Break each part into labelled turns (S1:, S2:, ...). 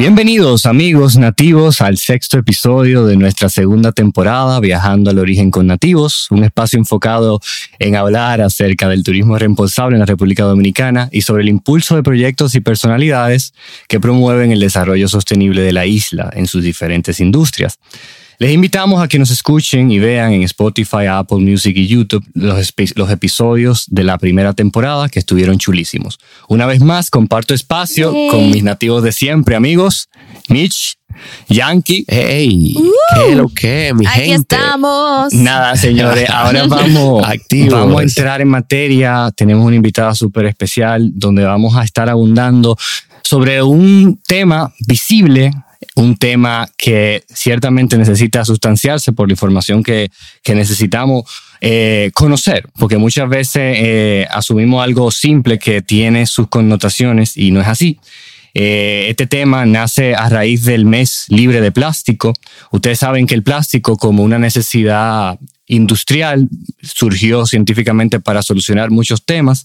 S1: Bienvenidos amigos nativos al sexto episodio de nuestra segunda temporada Viajando al Origen con Nativos, un espacio enfocado en hablar acerca del turismo responsable en la República Dominicana y sobre el impulso de proyectos y personalidades que promueven el desarrollo sostenible de la isla en sus diferentes industrias. Les invitamos a que nos escuchen y vean en Spotify, Apple Music y YouTube los, los, episodios de la primera temporada que estuvieron chulísimos. Una vez más, comparto espacio con mis nativos de siempre, amigos. Mitch, Yankee.
S2: Hey, ¿qué lo que, mi
S3: Aquí estamos.
S1: Nada, señores, ahora vamos, vamos a entrar en materia. Tenemos una invitada súper especial donde vamos a estar abundando sobre un tema visible un tema que ciertamente necesita sustanciarse por la información que, necesitamos eh, conocer, porque muchas veces eh, asumimos algo simple que tiene sus connotaciones y no es así. Eh, este tema nace a raíz del mes libre de plástico. Ustedes saben que el plástico como una necesidad industrial surgió científicamente para solucionar muchos temas,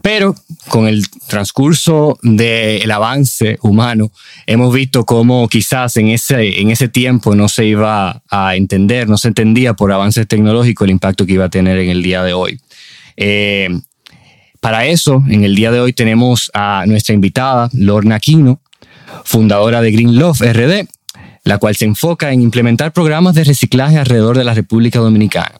S1: pero con el transcurso del avance humano hemos visto cómo quizás en ese, en ese tiempo no se iba a entender, no se entendía por avances tecnológicos el impacto que iba a tener en el día de hoy. Eh, para eso, en el día de hoy tenemos a nuestra invitada, Lorna Aquino, fundadora de Green Love RD, la cual se enfoca en implementar programas de reciclaje alrededor de la República Dominicana.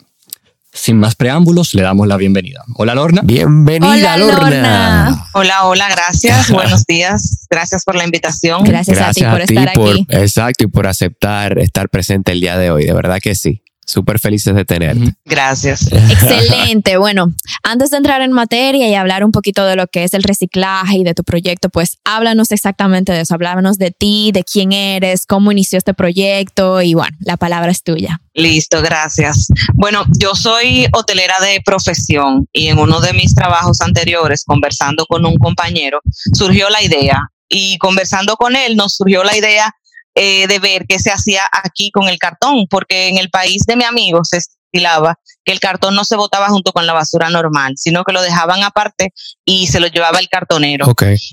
S1: Sin más preámbulos, le damos la bienvenida. Hola Lorna.
S2: Bienvenida Lorna.
S4: Hola, hola, gracias. Buenos días. Gracias por la invitación.
S3: Gracias, a ti por estar aquí.
S2: Exacto, y por aceptar estar presente el día de hoy. De verdad que sí. Súper felices de tenerte.
S4: Gracias.
S3: Excelente. Bueno, antes de entrar en materia y hablar un poquito de lo que es el reciclaje y de tu proyecto, pues háblanos exactamente de eso. Háblanos de ti, de quién eres, cómo inició este proyecto y bueno, la palabra es tuya.
S4: Listo, gracias. Bueno, yo soy hotelera de profesión y en uno de mis trabajos anteriores, conversando con un compañero, surgió la idea y conversando con él nos surgió la idea eh, de ver qué se hacía aquí con el cartón, porque en el país de mi amigo se estilaba que el cartón no se botaba junto con la basura normal, sino que lo dejaban aparte y se lo llevaba el cartonero.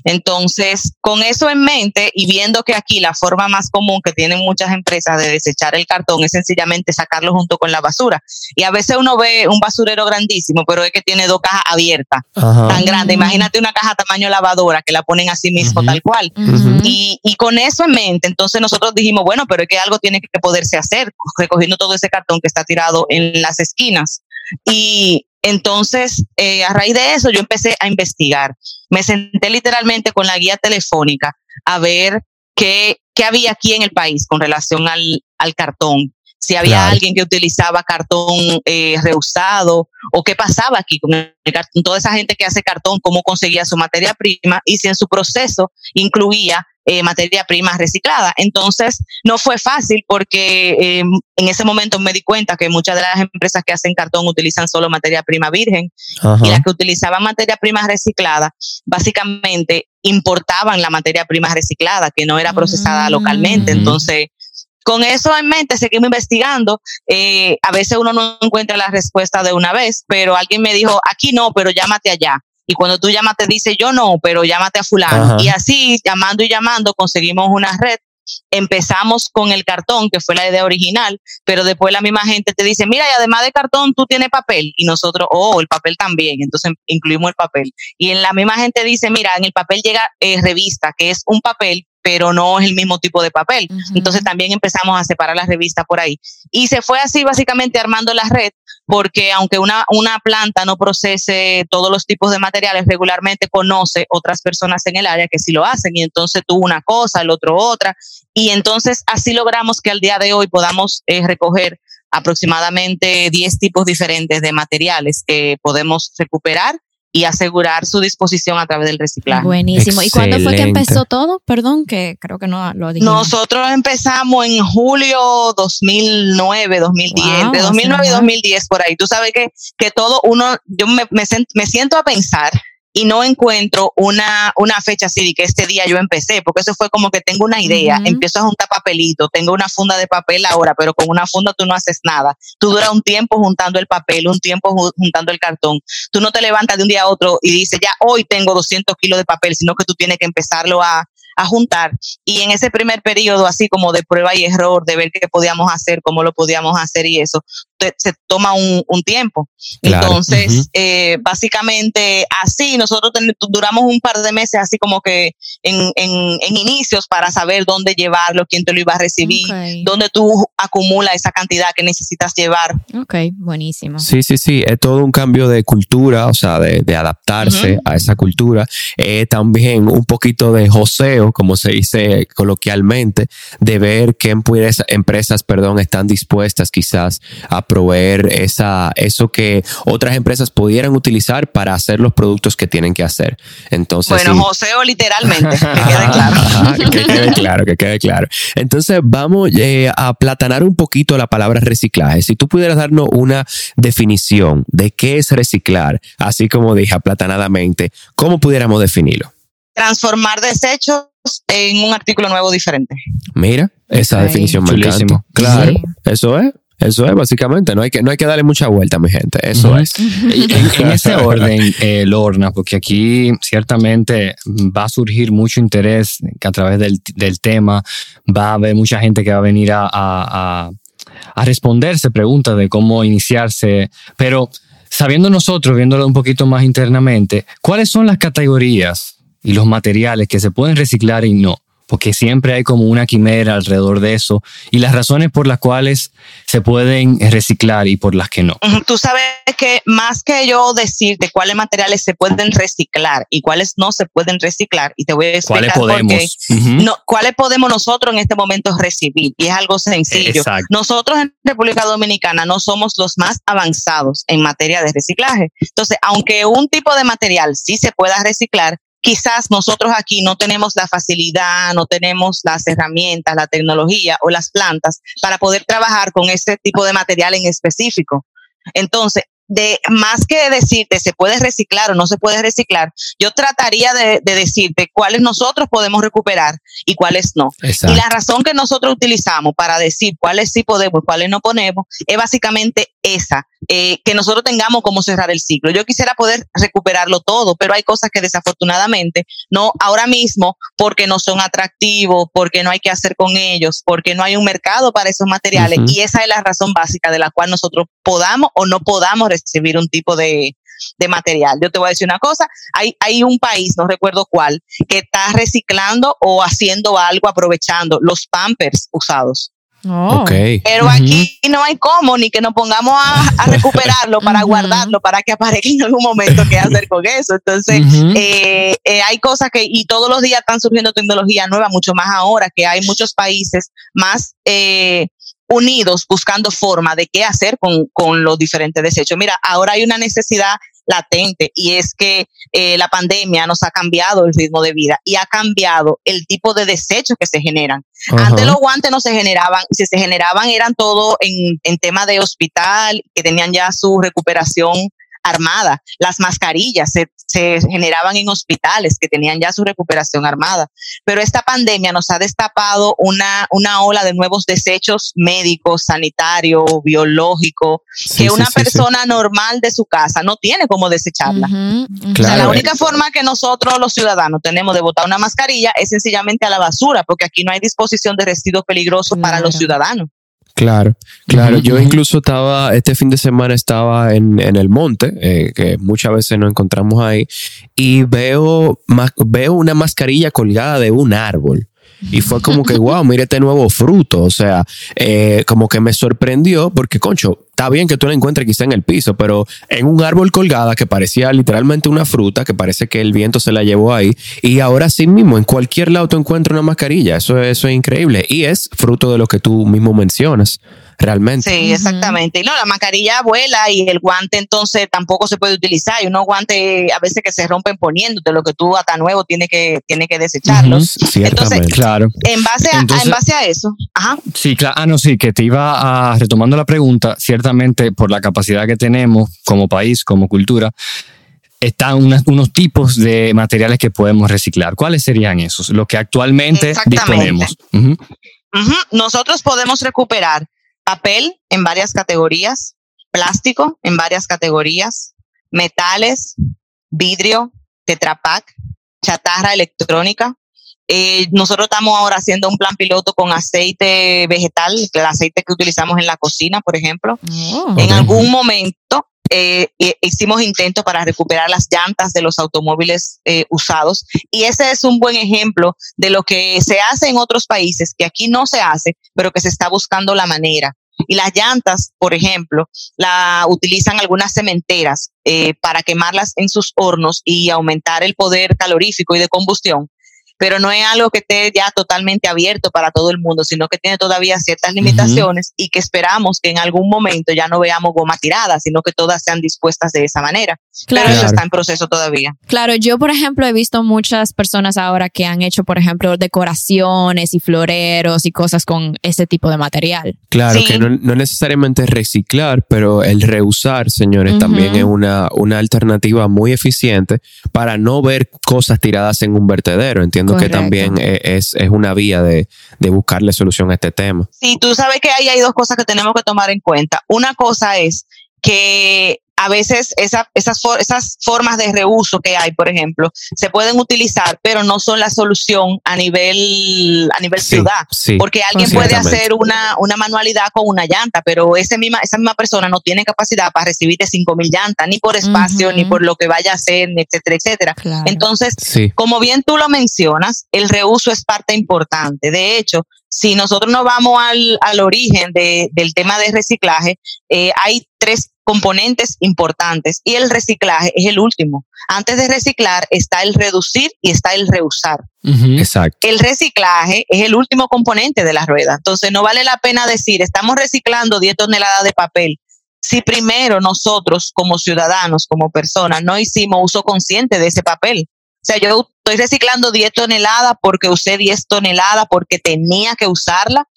S4: Entonces, con eso en mente y viendo que aquí la forma más común que tienen muchas empresas de desechar el cartón es sencillamente sacarlo junto con la basura. Y a veces uno ve un basurero grandísimo, pero es que tiene dos cajas abiertas, tan grandes. Imagínate una caja tamaño lavadora que la ponen así mismo, tal cual. y, y con eso en mente, entonces nosotros dijimos, bueno, pero es que algo tiene que poderse hacer, recogiendo todo ese cartón que está tirado en las esquinas y entonces, eh, a raíz de eso, yo empecé a investigar. Me senté literalmente con la guía telefónica a ver qué, qué había aquí en el país con relación al, al cartón. Si había alguien que utilizaba cartón eh, reusado o qué pasaba aquí con el cartón, toda esa gente que hace cartón, cómo conseguía su materia prima y si en su proceso incluía eh, materia prima reciclada. Entonces, no fue fácil porque eh, en ese momento me di cuenta que muchas de las empresas que hacen cartón utilizan solo materia prima virgen y las que utilizaban materia prima reciclada, básicamente importaban la materia prima reciclada que no era procesada mm. localmente. Entonces, con eso en mente, seguimos investigando. Eh, a veces uno no encuentra la respuesta de una vez, pero alguien me dijo, aquí no, pero llámate allá y cuando tú llamas te dice yo no, pero llámate a fulano. Y así, llamando y llamando, conseguimos una red. Empezamos con el cartón, que fue la idea original, pero después la misma gente te dice, mira, y además de cartón, tú tienes papel. Y nosotros, oh, el papel también. Entonces incluimos el papel. Y en la misma gente dice, mira, en el papel llega eh, revista, que es un papel pero no es el mismo tipo de papel. Entonces también empezamos a separar las revistas por ahí. Y se fue así básicamente armando la red, porque aunque una, una planta no procese todos los tipos de materiales, regularmente conoce otras personas en el área que sí lo hacen. Y entonces tú una cosa, el otro otra. Y entonces así logramos que al día de hoy podamos eh, recoger aproximadamente 10 tipos diferentes de materiales que podemos recuperar y asegurar su disposición a través del reciclaje.
S3: Buenísimo. ¿Y cuándo fue que empezó todo? Perdón, que creo que no lo dijimos.
S4: Nosotros empezamos en julio 2009, 2010, de 2009 y 2010 por ahí. Tú sabes que, que todo uno, yo me, me, me siento a pensar y no encuentro una, una fecha así de que este día yo empecé, porque eso fue como que tengo una idea, empiezo a juntar papelito, tengo una funda de papel ahora, pero con una funda tú no haces nada. Tú duras un tiempo juntando el papel, un tiempo juntando el cartón. Tú no te levantas de un día a otro y dices, ya hoy tengo 200 kilos de papel, sino que tú tienes que empezarlo a, a juntar. Y en ese primer periodo, así como de prueba y error, de ver qué podíamos hacer, cómo lo podíamos hacer y eso, se toma un, tiempo. Entonces, eh, básicamente así, nosotros duramos un par de meses así como que en, en, inicios para saber dónde llevarlo, quién te lo iba a recibir, dónde tú acumulas esa cantidad que necesitas llevar.
S3: Ok, buenísimo.
S2: Sí, sí, sí, es todo un cambio de cultura, o sea, de, adaptarse a esa cultura. Eh, también un poquito de joseo, como se dice coloquialmente, de ver qué empresas, empresas perdón, están dispuestas quizás a proveer esa, eso que otras empresas pudieran utilizar para hacer los productos que tienen que hacer. Entonces,
S4: bueno, joseo literalmente, que quede claro.
S2: que quede claro, que quede claro. Entonces, vamos eh, a aplatanar un poquito la palabra reciclaje. Si tú pudieras darnos una definición de qué es reciclar, así como dije aplatanadamente, ¿cómo pudiéramos definirlo?
S4: Transformar desechos en un artículo nuevo diferente.
S2: Mira, esa definición me Claro, eso es. Eso es básicamente, no hay que, no hay que darle mucha vuelta, mi gente. Eso es.
S1: En, ese orden, eh, Lorna, porque aquí ciertamente va a surgir mucho interés que a través del, tema va a haber mucha gente que va a venir a, a, a responderse preguntas de cómo iniciarse, pero sabiendo nosotros, viéndolo un poquito más internamente, ¿cuáles son las categorías y los materiales que se pueden reciclar y no? porque siempre hay como una quimera alrededor de eso y las razones por las cuales se pueden reciclar y por las que no.
S4: Tú sabes que más que yo decir de cuáles materiales se pueden reciclar y cuáles no se pueden reciclar, y te voy a explicar
S1: cuáles podemos,
S4: no, cuáles podemos nosotros en este momento recibir, y es algo sencillo. Nosotros en República Dominicana no somos los más avanzados en materia de reciclaje. Entonces, aunque un tipo de material sí se pueda reciclar, quizás nosotros aquí no tenemos la facilidad, no tenemos las herramientas, la tecnología o las plantas para poder trabajar con ese tipo de material en específico. Entonces, de más que decirte se puede reciclar o no se puede reciclar, yo trataría de, decirte cuáles nosotros podemos recuperar y cuáles no. Y la razón que nosotros utilizamos para decir cuáles sí podemos y cuáles no ponemos es básicamente esa, eh, que nosotros tengamos cómo cerrar el ciclo. Yo quisiera poder recuperarlo todo, pero hay cosas que desafortunadamente no ahora mismo porque no son atractivos, porque no hay que hacer con ellos, porque no hay un mercado para esos materiales y esa es la razón básica de la cual nosotros podamos o no podamos recibir un tipo de, material. Yo te voy a decir una cosa, hay, hay un país, no recuerdo cuál, que está reciclando o haciendo algo aprovechando los pampers usados.
S3: Oh.
S4: Pero aquí no hay cómo, ni que nos pongamos a, recuperarlo para guardarlo, para que aparezca en algún momento qué hacer con eso. Entonces, eh, eh, hay cosas que, y todos los días están surgiendo tecnología nueva, mucho más ahora que hay muchos países más eh, unidos buscando forma de qué hacer con, con los diferentes desechos. Mira, ahora hay una necesidad latente y es que eh, la pandemia nos ha cambiado el ritmo de vida y ha cambiado el tipo de desechos que se generan. Antes los guantes no se generaban, si se generaban eran todo en, en tema de hospital, que tenían ya su recuperación armada. Las mascarillas se, generaban en hospitales que tenían ya su recuperación armada. Pero esta pandemia nos ha destapado una, una ola de nuevos desechos médicos, sanitarios, biológicos, que una persona normal de su casa no tiene cómo desecharla. la única forma que nosotros los ciudadanos tenemos de botar una mascarilla es sencillamente a la basura, porque aquí no hay disposición de residuos peligrosos para los ciudadanos.
S2: Claro, claro. Yo incluso estaba, este fin de semana estaba en, el monte, eh, que muchas veces nos encontramos ahí, y veo, veo una mascarilla colgada de un árbol. Y fue como que, wow, mire este nuevo fruto. O sea, eh, como que me sorprendió porque, concho, está bien que tú la encuentres quizá en el piso, pero en un árbol colgada que parecía literalmente una fruta, que parece que el viento se la llevó ahí. Y ahora sí mismo, en cualquier lado tú encuentras una mascarilla. Eso, eso es increíble. Y es fruto de lo que tú mismo mencionas realmente.
S4: Sí, exactamente. Y no, la mascarilla vuela y el guante entonces tampoco se puede utilizar. Y unos guantes a veces que se rompen poniéndote, lo que tú hasta nuevo tiene que, tiene que desecharlos.
S2: entonces,
S1: claro.
S4: En base, a, en base a eso. Ajá.
S1: Sí, claro. Ah, no, sí, que te iba a, retomando la pregunta, ciertamente por la capacidad que tenemos como país, como cultura, están unos tipos de materiales que podemos reciclar. ¿Cuáles serían esos? Los que actualmente disponemos.
S4: Nosotros podemos recuperar papel en varias categorías, plástico en varias categorías, metales, vidrio, tetrapack, chatarra electrónica, Eh, nosotros estamos ahora haciendo un plan piloto con aceite vegetal, el aceite que utilizamos en la cocina, por ejemplo. Oh. en algún momento eh, hicimos intentos para recuperar las llantas de los automóviles eh, usados y ese es un buen ejemplo de lo que se hace en otros países, que aquí no se hace, pero que se está buscando la manera. Y las llantas, por ejemplo, la utilizan algunas cementeras eh, para quemarlas en sus hornos y aumentar el poder calorífico y de combustión pero no es algo que esté ya totalmente abierto para todo el mundo, sino que tiene todavía ciertas limitaciones y que esperamos que en algún momento ya no veamos goma tirada, sino que todas sean dispuestas de esa manera. Claro. Pero eso está en proceso todavía.
S3: Claro, yo por ejemplo he visto muchas personas ahora que han hecho, por ejemplo, decoraciones y floreros y cosas con ese tipo de material.
S2: Claro, que no, necesariamente reciclar, pero el reusar, señores, también es una, una alternativa muy eficiente para no ver cosas tiradas en un vertedero, ¿entiendes? Que también e, es, es una vía de, de, buscarle solución a este tema.
S4: Sí, tú sabes que ahí hay dos cosas que tenemos que tomar en cuenta. Una cosa es que a veces esas, esas formas de reuso que hay, por ejemplo, se pueden utilizar, pero no son la solución a nivel, a nivel ciudad. porque alguien puede hacer una, una manualidad con una llanta, pero ese misma, esa misma persona no tiene capacidad para recibirte 5.000 llantas, ni por espacio, ni por lo que vaya a hacer, etcétera, etcétera. Entonces, como bien tú lo mencionas, el reuso es parte importante. De hecho, si nosotros nos vamos al, al origen de, del tema de reciclaje, eh, hay tres componentes importantes y el reciclaje es el último. Antes de reciclar está el reducir y está el reusar.
S2: Exacto.
S4: El reciclaje es el último componente de la rueda. Entonces no vale la pena decir, estamos reciclando 10 toneladas de papel. Si primero nosotros como ciudadanos, como personas, no hicimos uso consciente de ese papel. O sea, yo estoy reciclando 10 toneladas porque usé 10 toneladas porque tenía que usarla,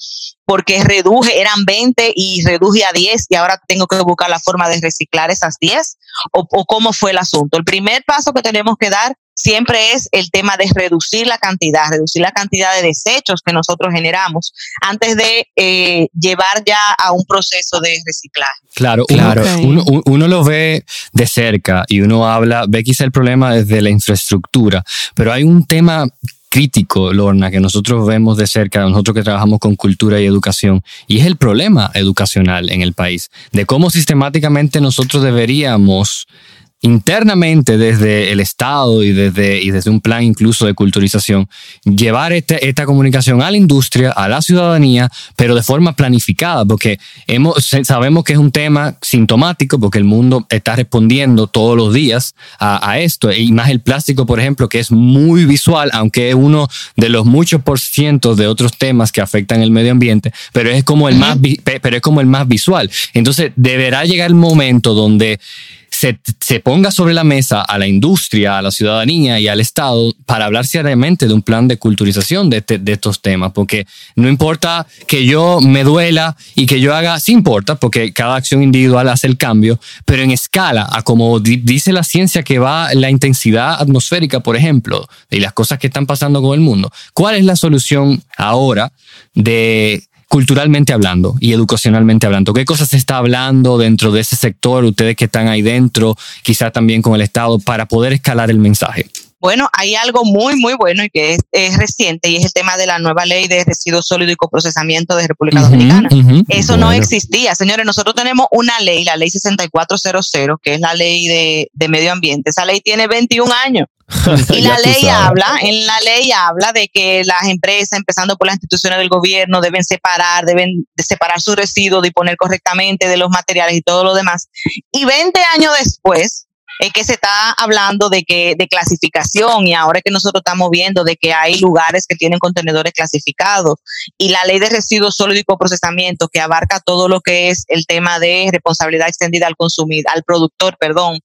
S4: porque reduje, eran 20 y reduje a 10 y ahora tengo que buscar la forma de reciclar esas 10 o, o cómo fue el asunto. El primer paso que tenemos que dar siempre es el tema de reducir la cantidad, reducir la cantidad de desechos que nosotros generamos antes de eh, llevar ya a un proceso de reciclaje.
S1: Claro, claro. Uno, uno, lo ve de cerca y uno habla, ve quizá el problema desde la infraestructura, pero hay un tema crítico, Lorna, que nosotros vemos de cerca, nosotros que trabajamos con cultura y educación, y es el problema educacional en el país, de cómo sistemáticamente nosotros deberíamos internamente desde el Estado y desde, y desde un plan incluso de culturización, llevar este, esta comunicación a la industria, a la ciudadanía, pero de forma planificada, porque hemos, sabemos que es un tema sintomático, porque el mundo está respondiendo todos los días a, esto, y más el plástico, por ejemplo, que es muy visual, aunque es uno de los muchos por cientos de otros temas que afectan el medio ambiente, pero es como el más, pero es como el más visual. Entonces, deberá llegar el momento donde se, ponga sobre la mesa a la industria, a la ciudadanía y al Estado para hablar seriamente de un plan de culturización de, este, de estos temas, porque no importa que yo me duela y que yo haga, sí importa, porque cada acción individual hace el cambio, pero en escala, a como dice la ciencia que va la intensidad atmosférica, por ejemplo, y las cosas que están pasando con el mundo, ¿cuál es la solución ahora de culturalmente hablando y educacionalmente hablando? ¿Qué cosas se está hablando dentro de ese sector, ustedes que están ahí dentro, quizá también con el Estado, para poder escalar el mensaje?
S4: Bueno, hay algo muy, muy bueno y que es, reciente y es el tema de la nueva ley de residuos sólidos y coprocesamiento de República Dominicana. Eso no existía. Señores, nosotros tenemos una ley, la ley 6400, que es la ley de, de medio ambiente. Esa ley tiene 21 años. Y la ley habla, en la ley habla de que las empresas, empezando por las instituciones del gobierno, deben separar, deben separar sus residuos, disponer correctamente de los materiales y todo lo demás. Y 20 años después, es que se está hablando de que de clasificación y ahora que nosotros estamos viendo de que hay lugares que tienen contenedores clasificados. Y la ley de residuos sólidos y procesamiento que abarca todo lo que es el tema de responsabilidad extendida al consumidor, al productor, perdón,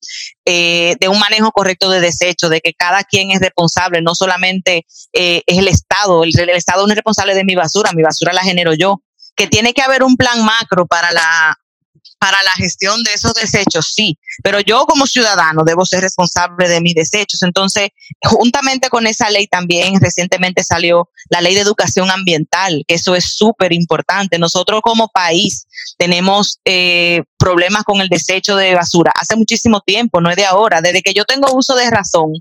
S4: eh, de un manejo correcto de desechos, de que cada quien es responsable, no solamente eh, es el Estado, el, el Estado no es responsable de mi basura, mi basura la genero yo, que tiene que haber un plan macro para la para la gestión de esos desechos, sí, pero yo como ciudadano debo ser responsable de mis desechos. Entonces, juntamente con esa ley también recientemente salió la ley de educación ambiental, que eso es súper importante. Nosotros como país tenemos eh, problemas con el desecho de basura hace muchísimo tiempo, no es de ahora. Desde que yo tengo uso de razón,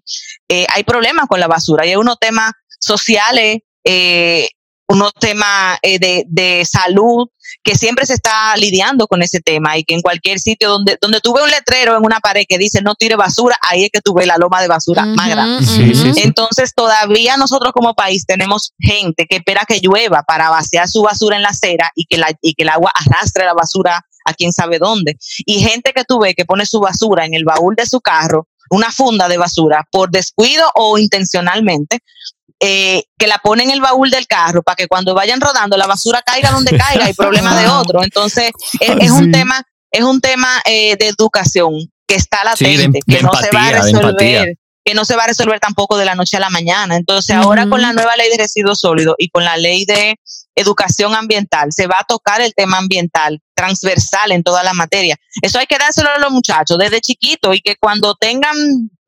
S4: eh, hay problemas con la basura y es uno tema sociales, eh, unos temas eh, de, de, salud, que siempre se está lidiando con ese tema y que en cualquier sitio donde, donde tú ves un letrero en una pared que dice no tire basura, ahí es que tú ves la loma de basura más grande. Entonces todavía nosotros como país tenemos gente que espera que llueva para vaciar su basura en la acera y que, la, y que el agua arrastre la basura a quién sabe dónde. Y gente que tú ves que pone su basura en el baúl de su carro, una funda de basura, por descuido o intencionalmente, eh, que la pone en el baúl del carro para que cuando vayan rodando la basura caiga donde caiga y problema de otro. Entonces, es, un tema, es un tema eh, de educación que está latente, que no se va a resolver que no se va a resolver tampoco de la noche a la mañana. Entonces, ahora con la nueva ley de residuos sólidos y con la ley de educación ambiental, se va a tocar el tema ambiental transversal en toda la materia. Eso hay que dárselo a los muchachos desde chiquito y que cuando tengan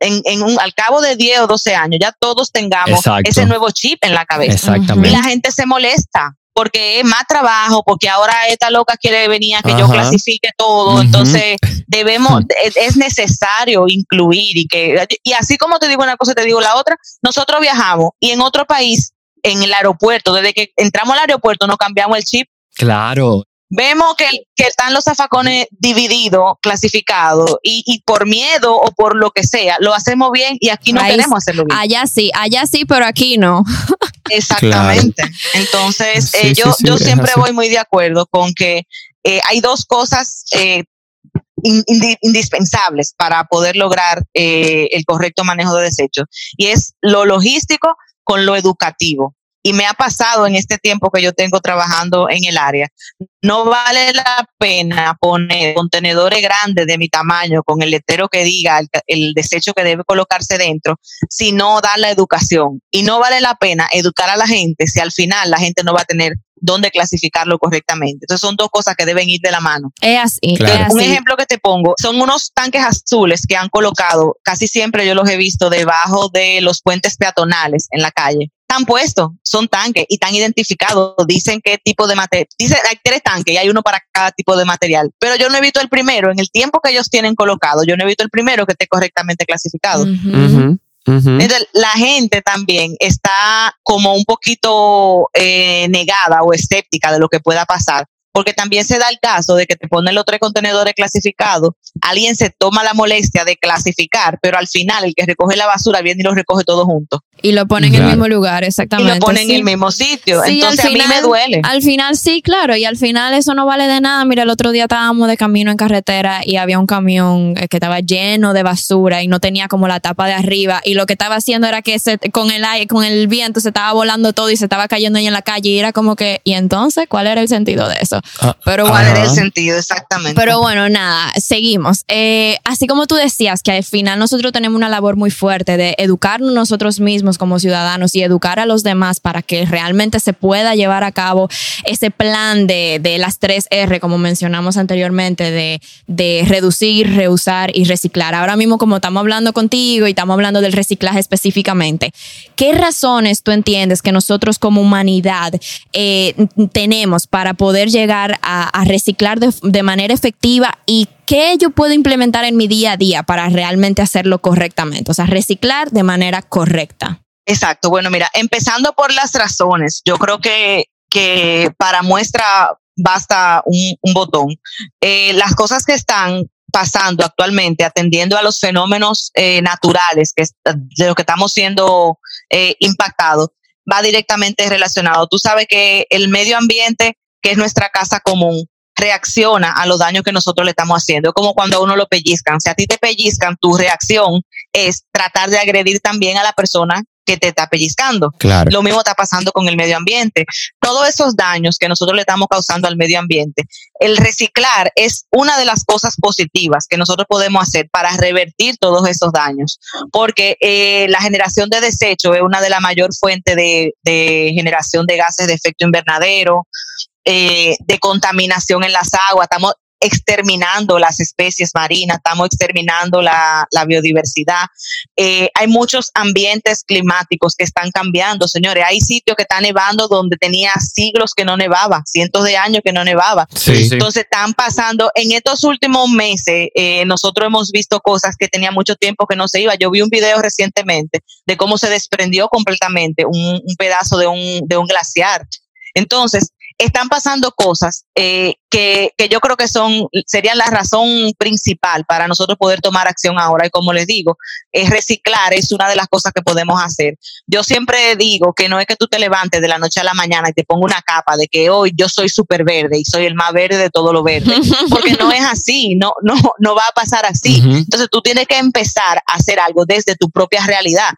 S4: en, un, al cabo de 10 o 12 años ya todos tengamos ese nuevo chip en la cabeza.
S1: Exactamente.
S4: Y la gente se molesta porque es más trabajo, porque ahora esta loca quiere venir a que yo clasifique todo, entonces debemos, es, necesario incluir y que, y así como te digo una cosa, te digo la otra, nosotros viajamos y en otro país, en el aeropuerto, desde que entramos al aeropuerto nos cambiamos el chip.
S1: Claro,
S4: vemos que, que, están los zafacones divididos, clasificados, y, y, por miedo o por lo que sea, lo hacemos bien y aquí no queremos hacerlo bien.
S3: Allá sí, allá sí, pero aquí no.
S4: Exactamente. Entonces, eh, yo, yo siempre voy muy de acuerdo con que eh, hay dos cosas eh, indispensables para poder lograr el correcto manejo de desechos, y es lo logístico con lo educativo y me ha pasado en este tiempo que yo tengo trabajando en el área, no vale la pena poner contenedores grandes de mi tamaño con el letrero que diga el, desecho que debe colocarse dentro, si no da la educación. Y no vale la pena educar a la gente si al final la gente no va a tener dónde clasificarlo correctamente. Entonces son dos cosas que deben ir de la mano.
S3: Es así.
S4: Un ejemplo que te pongo, son unos tanques azules que han colocado, casi siempre yo los he visto debajo de los puentes peatonales en la calle están puestos, son tanques y están identificados, dicen qué tipo de material, dicen hay tres tanques y hay uno para cada tipo de material, pero yo no he visto el primero, en el tiempo que ellos tienen colocado, yo no he visto el primero que esté correctamente clasificado. la gente también está como un poquito eh, negada o escéptica de lo que pueda pasar, porque también se da el caso de que te ponen los tres contenedores clasificados, alguien se toma la molestia de clasificar, pero al final el que recoge la basura viene y los recoge todos juntos.
S3: Y lo pone en el mismo lugar, exactamente.
S4: Y lo pone en el mismo sitio. Entonces a mí me duele.
S3: Al final sí, claro, y al final eso no vale de nada. Mira, el otro día estábamos de camino en carretera y había un camión eh, que estaba lleno de basura y no tenía como la tapa de arriba y lo que estaba haciendo era que se, con el aire, con el viento se estaba volando todo y se estaba cayendo ahí en la calle y era como que, ¿y entonces cuál era el sentido de eso?
S4: Ah, pero ¿Cuál era el sentido exactamente?
S3: Pero bueno, nada, seguimos. Eh, así como tú decías que al final nosotros tenemos una labor muy fuerte de educarnos nosotros mismos como ciudadanos y educar a los demás para que realmente se pueda llevar a cabo ese plan de, de las tres R, como mencionamos anteriormente, de, de reducir, reusar y reciclar. Ahora mismo, como estamos hablando contigo y estamos hablando del reciclaje específicamente, ¿qué razones tú entiendes que nosotros como humanidad eh, tenemos para poder llegar a, reciclar de, de manera efectiva y qué yo puedo implementar en mi día a día para realmente hacerlo correctamente? O sea, reciclar de manera correcta.
S4: Exacto. Bueno, mira, empezando por las razones, yo creo que, que para muestra basta un, botón. Eh, las cosas que están pasando actualmente, atendiendo a los fenómenos eh, naturales que, de lo que estamos siendo eh, impactados, va directamente relacionado. Tú sabes que el medio ambiente, que es nuestra casa común, reacciona a los daños que nosotros le estamos haciendo. como cuando a uno lo pellizcan. Si a ti te pellizcan, tu reacción es tratar de agredir también a la persona que te está pellizcando.
S1: Claro.
S4: Lo mismo está pasando con el medio ambiente. Todos esos daños que nosotros le estamos causando al medio ambiente, el reciclar es una de las cosas positivas que nosotros podemos hacer para revertir todos esos daños, porque eh, la generación de desecho es una de las mayores fuentes de, de generación de gases de efecto invernadero, eh, de contaminación en las aguas. Estamos, exterminando las especies marinas, estamos exterminando la, biodiversidad. Eh, hay muchos ambientes climáticos que están cambiando, señores. Hay sitios que están nevando donde tenía siglos que no nevaba, cientos de años que no nevaba. Entonces están pasando, en estos últimos meses, eh, nosotros hemos visto cosas que tenía mucho tiempo que no se iba. Yo vi un video recientemente de cómo se desprendió completamente un, pedazo de un, de un glaciar. Entonces, están pasando cosas eh, que, que, yo creo que son, serían la razón principal para nosotros poder tomar acción ahora. Y como les digo, es reciclar, es una de las cosas que podemos hacer. Yo siempre digo que no es que tú te levantes de la noche a la mañana y te ponga una capa de que hoy yo soy súper verde y soy el más verde de todo lo verde, porque no es así, no, no, no va a pasar así. Entonces tú tienes que empezar a hacer algo desde tu propia realidad.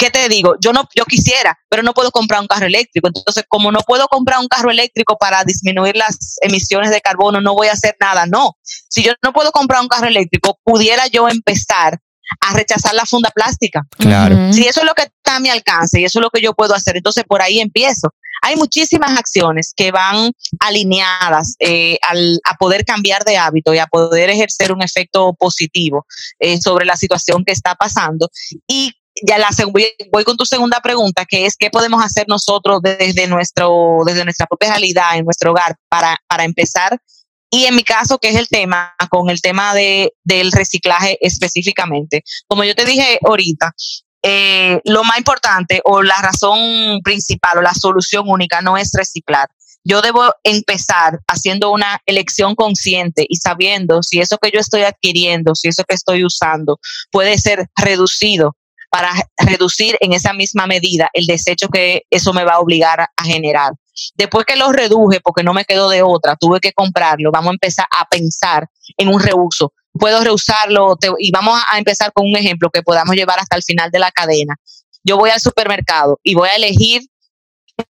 S4: ¿Qué te digo? Yo no, yo quisiera, pero no puedo comprar un carro eléctrico. Entonces, como no puedo comprar un carro eléctrico para disminuir las emisiones de carbono, no voy a hacer nada. No. Si yo no puedo comprar un carro eléctrico, pudiera yo empezar a rechazar la funda plástica.
S2: Claro.
S4: Si eso es lo que está a mi alcance y eso es lo que yo puedo hacer, entonces por ahí empiezo. Hay muchísimas acciones que van alineadas eh, al, a poder cambiar de hábito y a poder ejercer un efecto positivo eh, sobre la situación que está pasando. Y ya la voy, con tu segunda pregunta, que es qué podemos hacer nosotros desde nuestro, desde nuestra propia realidad, en nuestro hogar, para, para empezar. Y en mi caso, que es el tema, con el tema de, del reciclaje específicamente. Como yo te dije ahorita, eh, lo más importante o la razón principal o la solución única no es reciclar. Yo debo empezar haciendo una elección consciente y sabiendo si eso que yo estoy adquiriendo, si eso que estoy usando puede ser reducido para reducir en esa misma medida el desecho que eso me va a obligar a generar. Después que lo reduje, porque no me quedó de otra, tuve que comprarlo, vamos a empezar a pensar en un reuso. Puedo reusarlo y vamos a empezar con un ejemplo que podamos llevar hasta el final de la cadena. Yo voy al supermercado y voy a elegir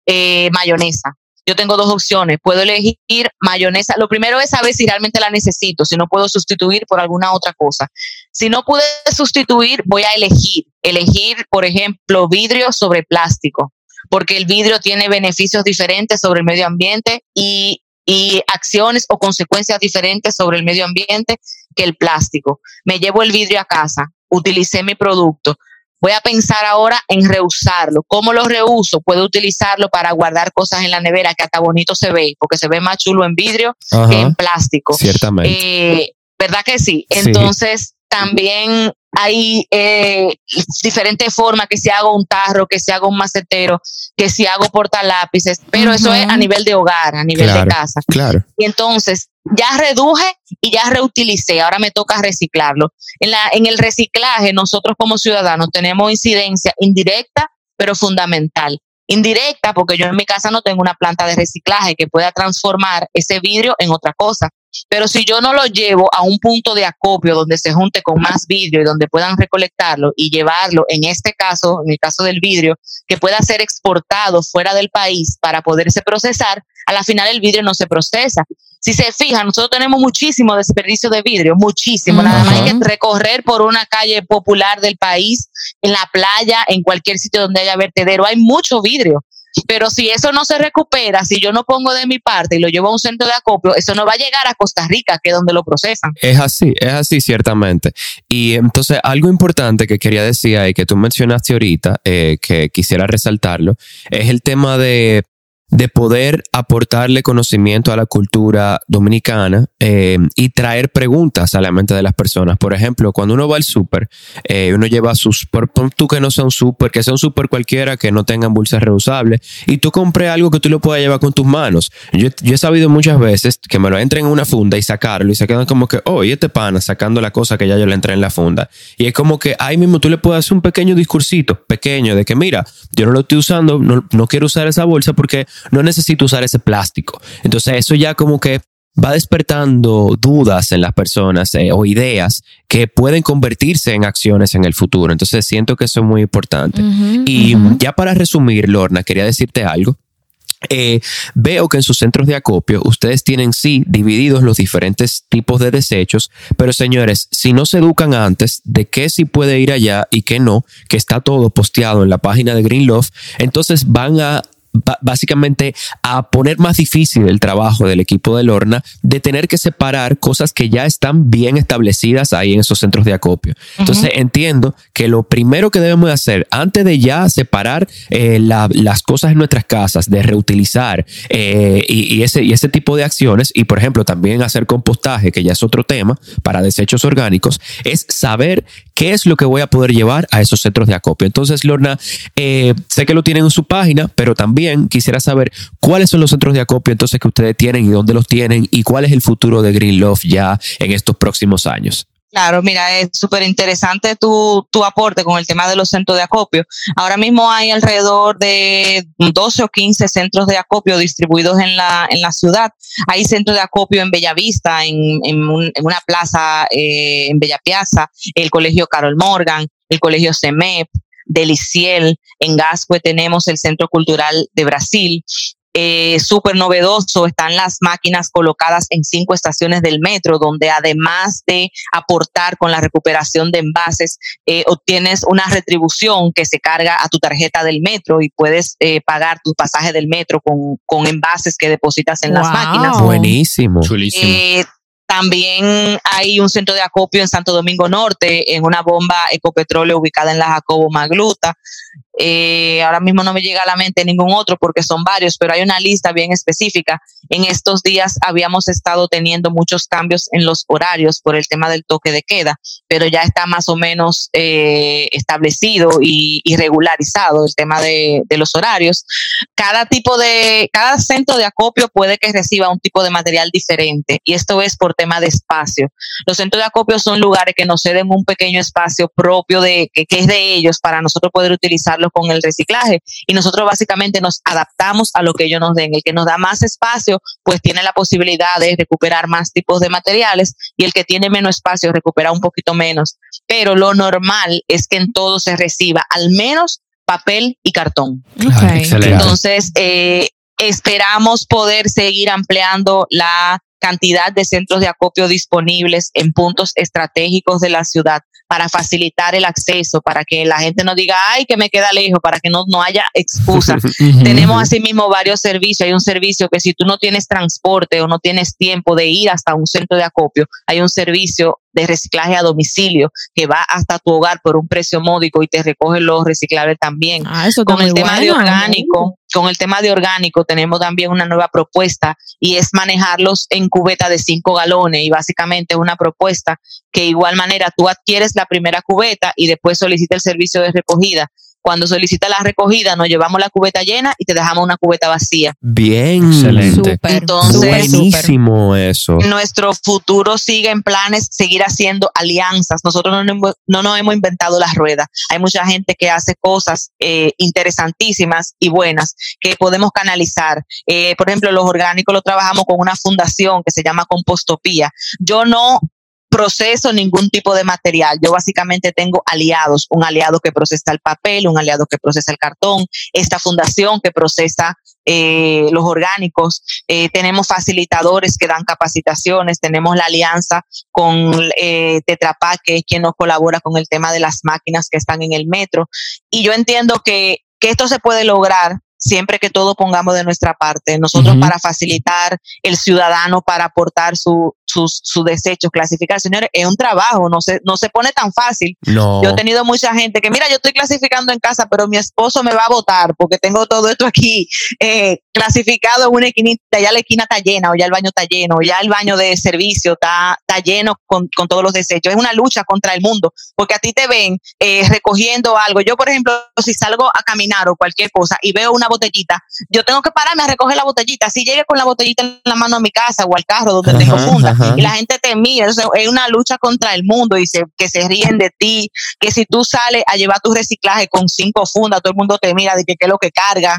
S4: eh, mayonesa yo tengo dos opciones. Puedo elegir mayonesa. Lo primero es saber si realmente la necesito, si no puedo sustituir por alguna otra cosa. Si no pude sustituir, voy a elegir. Elegir, por ejemplo, vidrio sobre plástico, porque el vidrio tiene beneficios diferentes sobre el medio ambiente y, acciones o consecuencias diferentes sobre el medio ambiente que el plástico. Me llevo el vidrio a casa, utilicé mi producto, Voy a pensar ahora en reusarlo. ¿Cómo lo reuso? Puedo utilizarlo para guardar cosas en la nevera que hasta bonito se ve, porque se ve más chulo en vidrio que en plástico.
S2: Ciertamente.
S4: Eh, ¿Verdad que sí? Entonces, también hay eh, diferentes formas, que si hago un tarro, que si hago un macetero, que si hago portalápices, pero eso es a nivel de hogar, a nivel de casa.
S2: Claro.
S4: Y entonces ya reduje y ya reutilicé, ahora me toca reciclarlo. En, la, en el reciclaje, nosotros como ciudadanos tenemos incidencia indirecta, pero fundamental. Indirecta, porque yo en mi casa no tengo una planta de reciclaje que pueda transformar ese vidrio en otra cosa. Pero si yo no lo llevo a un punto de acopio donde se junte con más vidrio y donde puedan recolectarlo y llevarlo, en este caso, en el caso del vidrio, que pueda ser exportado fuera del país para poderse procesar, a la final el vidrio no se procesa. Si se fijan, nosotros tenemos muchísimo desperdicio de vidrio, muchísimo. Nada más hay que recorrer por una calle popular del país, en la playa, en cualquier sitio donde haya vertedero, hay mucho vidrio. Pero si eso no se recupera, si yo no pongo de mi parte y lo llevo a un centro de acopio, eso no va a llegar a Costa Rica, que es donde lo procesan.
S2: Es así, es así, ciertamente. Y entonces, algo importante que quería decir y que tú mencionaste ahorita, eh, que quisiera resaltarlo, es el tema de de poder aportarle conocimiento a la cultura dominicana eh, y traer preguntas a la mente de las personas. Por ejemplo, cuando uno va al súper, eh, uno lleva sus, por, tú que no sea un súper, que sea un súper cualquiera, que no tengan bolsas reusables, y tú compres algo que tú lo puedas llevar con tus manos. Yo, yo, he sabido muchas veces que me lo entren en una funda y sacarlo y se quedan como que, oh, y este pana sacando la cosa que ya yo le entré en la funda. Y es como que ahí mismo tú le puedes hacer un pequeño discursito, pequeño, de que mira, yo no lo estoy usando, no, no quiero usar esa bolsa porque no necesito usar ese plástico. Entonces eso ya como que va despertando dudas en las personas eh, o ideas que pueden convertirse en acciones en el futuro. Entonces siento que eso es muy importante. y ya para resumir, Lorna, quería decirte algo. Eh, veo que en sus centros de acopio ustedes tienen sí divididos los diferentes tipos de desechos, pero señores, si no se educan antes de qué sí puede ir allá y qué no, que está todo posteado en la página de Green Love, entonces van a básicamente a poner más difícil el trabajo del equipo de Lorna de tener que separar cosas que ya están bien establecidas ahí en esos centros de acopio. Entonces entiendo que lo primero que debemos hacer antes de ya separar eh, las cosas en nuestras casas, de reutilizar eh, y, ese, y ese tipo de acciones, y por ejemplo también hacer compostaje, que ya es otro tema para desechos orgánicos, es saber qué es lo que voy a poder llevar a esos centros de acopio. Entonces, Lorna, eh, sé que lo tienen en su página, pero también quisiera saber cuáles son los centros de acopio entonces que ustedes tienen y dónde los tienen y cuál es el futuro de Green Love ya en estos próximos años.
S4: Claro, mira, es súper interesante tu, tu, aporte con el tema de los centros de acopio. Ahora mismo hay alrededor de 12 o 15 centros de acopio distribuidos en la, en la ciudad. Hay centros de acopio en Bellavista, en, en, una plaza eh, en Bella Piazza, el Colegio Carol Morgan, el Colegio CEMEP, Deliciel, en Gascue tenemos el Centro Cultural de Brasil, eh, súper novedoso están las máquinas colocadas en cinco estaciones del metro, donde además de aportar con la recuperación de envases, eh, obtienes una retribución que se carga a tu tarjeta del metro y puedes eh, pagar tu pasaje del metro con, con envases que depositas en las máquinas.
S2: Buenísimo. Chulísimo.
S4: También hay un centro de acopio en Santo Domingo Norte, en una bomba ecopetróleo ubicada en la Jacobo Magluta. Eh, ahora mismo no me llega a la mente ningún otro porque son varios, pero hay una lista bien específica. En estos días habíamos estado teniendo muchos cambios en los horarios por el tema del toque de queda, pero ya está más o menos eh, establecido y, regularizado el tema de, de, los horarios. Cada tipo de, cada centro de acopio puede que reciba un tipo de material diferente y esto es por tema de espacio. Los centros de acopio son lugares que nos ceden un pequeño espacio propio de que, que es de ellos para nosotros poder utilizarlo con el reciclaje. Y nosotros básicamente nos adaptamos a lo que ellos nos den. El que nos da más espacio, pues tiene la posibilidad de recuperar más tipos de materiales y el que tiene menos espacio recupera un poquito menos. Pero lo normal es que en todo se reciba al menos papel y cartón. Entonces, eh, esperamos poder seguir ampliando la cantidad de centros de acopio disponibles en puntos estratégicos de la ciudad para facilitar el acceso, para que la gente no diga, ay, que me queda lejos, para que no, no haya excusa. Tenemos asimismo varios servicios. Hay un servicio que si tú no tienes transporte o no tienes tiempo de ir hasta un centro de acopio, hay un servicio de reciclaje a domicilio que va hasta tu hogar por un precio módico y te recoge los reciclables también.
S3: Ah, eso
S4: con el tema de orgánico, con el tema de orgánico tenemos también una nueva propuesta y es manejarlos en cubeta de 5 galones y básicamente una propuesta que igual manera tú adquieres la primera cubeta y después solicita el servicio de recogida cuando solicita la recogida, nos llevamos la cubeta llena y te dejamos una cubeta vacía.
S2: Bien, excelente.
S4: Entonces,
S2: buenísimo eso.
S4: Nuestro futuro sigue en planes seguir haciendo alianzas. Nosotros no, no nos hemos inventado las ruedas. Hay mucha gente que hace cosas eh, interesantísimas y buenas que podemos canalizar. Eh, por ejemplo, los orgánicos lo trabajamos con una fundación que se llama Compostopía. Yo no proceso ningún tipo de material. Yo básicamente tengo aliados, un aliado que procesa el papel, un aliado que procesa el cartón, esta fundación que procesa eh, los orgánicos, eh, tenemos facilitadores que dan capacitaciones, tenemos la alianza con eh, Tetrapac, que es quien nos colabora con el tema de las máquinas que están en el metro. Y yo entiendo que, que esto se puede lograr siempre que todo pongamos de nuestra parte. Nosotros para facilitar el ciudadano para aportar su, sus, sus desechos, clasificar, señores, es un trabajo, no se, no se pone tan fácil.
S2: No.
S4: Yo he tenido mucha gente que, mira, yo estoy clasificando en casa, pero mi esposo me va a votar porque tengo todo esto aquí eh, clasificado en una esquinita, ya la esquina está llena, o ya el baño está lleno, o ya el baño de servicio está, está lleno con, con todos los desechos. Es una lucha contra el mundo, porque a ti te ven eh, recogiendo algo. Yo, por ejemplo, si salgo a caminar o cualquier cosa y veo una botellita, yo tengo que pararme a recoger la botellita. Si llegue con la botellita en la mano a mi casa o al carro donde tengo funda, y la gente te mira. es una lucha contra el mundo y se, que se ríen de ti, que si tú sales a llevar tu reciclaje con cinco fundas, todo el mundo te mira de que qué es lo que carga.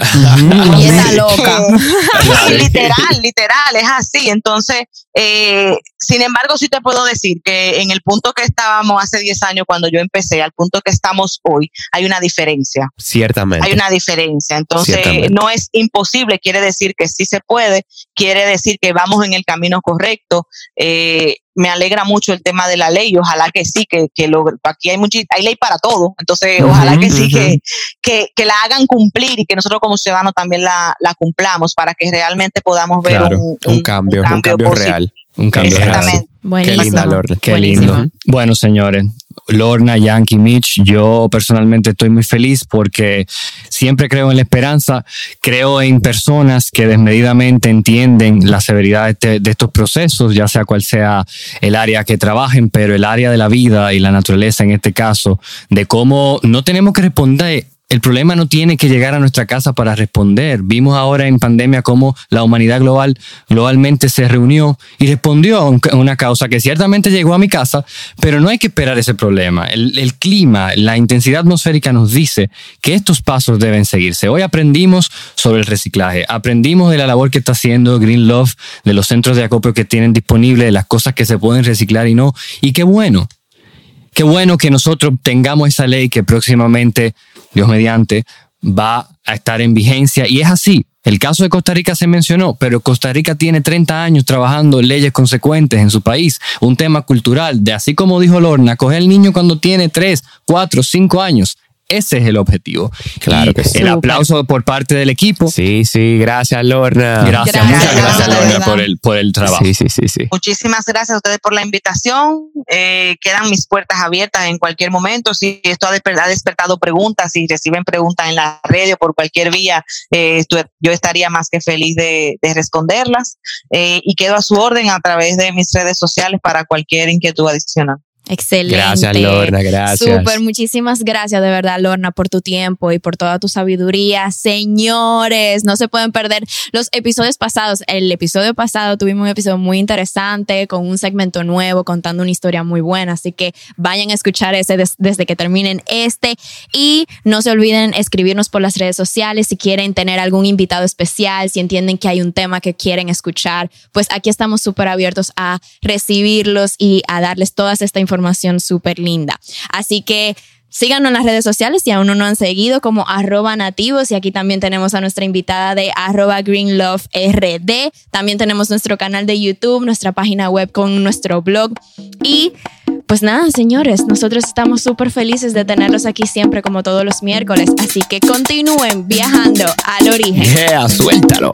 S3: y está loca.
S4: literal, literal, es así. Entonces, eh, sin embargo, sí te puedo decir que en el punto que estábamos hace 10 años cuando yo empecé, al punto que estamos hoy, hay una diferencia.
S2: Ciertamente.
S4: Hay una diferencia. Entonces, no es imposible, quiere decir que sí se puede, quiere decir que vamos en el camino correcto. Eh, me alegra mucho el tema de la ley. Ojalá que sí, que, que lo, aquí hay, mucha, hay ley para todo. Entonces, ojalá que sí, que, que, que, la hagan cumplir y que nosotros como ciudadanos también la, la cumplamos para que realmente podamos ver un,
S2: un, cambio, un cambio, real.
S1: Un cambio real.
S2: Qué linda, Lorna.
S1: Qué lindo. Bueno, señores, Lorna, Yankee, Mitch, yo personalmente estoy muy feliz porque siempre creo en la esperanza, creo en personas que desmedidamente entienden la severidad de, de, estos procesos, ya sea cual sea el área que trabajen, pero el área de la vida y la naturaleza en este caso, de cómo no tenemos que responder el problema no tiene que llegar a nuestra casa para responder. Vimos ahora en pandemia cómo la humanidad global globalmente se reunió y respondió a una causa que ciertamente llegó a mi casa, pero no hay que esperar ese problema. El, clima, la intensidad atmosférica nos dice que estos pasos deben seguirse. Hoy aprendimos sobre el reciclaje, aprendimos de la labor que está haciendo Green Love, de los centros de acopio que tienen disponibles, de las cosas que se pueden reciclar y no. Y qué bueno, qué bueno que nosotros tengamos esa ley que próximamente Dios mediante, va a estar en vigencia. Y es así. El caso de Costa Rica se mencionó, pero Costa Rica tiene 30 años trabajando leyes consecuentes en su país, un tema cultural, de así como dijo Lorna, coger al niño cuando tiene 3, 4, 5 años ese es el objetivo.
S2: Claro que sí.
S1: El aplauso por parte del equipo.
S2: Sí, sí, gracias Lorna.
S1: Gracias, gracias muchas gracias Lorna por el, por el trabajo.
S2: Sí, sí, sí, sí.
S4: Muchísimas gracias a ustedes por la invitación. Eh, quedan mis puertas abiertas en cualquier momento. Si esto ha despertado preguntas, si reciben preguntas en la red o por cualquier vía, eh, yo estaría más que feliz de, de responderlas. Eh, y quedo a su orden a través de mis redes sociales para cualquier inquietud adicional.
S3: Excelente.
S2: Gracias, Lorna, gracias.
S3: Súper, muchísimas gracias de verdad, Lorna, por tu tiempo y por toda tu sabiduría. Señores, no se pueden perder los episodios pasados. El episodio pasado tuvimos un episodio muy interesante con un segmento nuevo contando una historia muy buena, así que vayan a escuchar ese des desde que terminen este y no se olviden escribirnos por las redes sociales si quieren tener algún invitado especial, si entienden que hay un tema que quieren escuchar, pues aquí estamos súper abiertos a recibirlos y a darles toda esta información información súper linda. Así que síganos en las redes sociales si aún no nos han seguido como arroba nativos y aquí también tenemos a nuestra invitada de arroba greenloverd. También tenemos nuestro canal de YouTube, nuestra página web con nuestro blog y... Pues nada, señores, nosotros estamos súper felices de tenerlos aquí siempre como todos los miércoles, así que continúen viajando al origen.
S2: Suéltalo.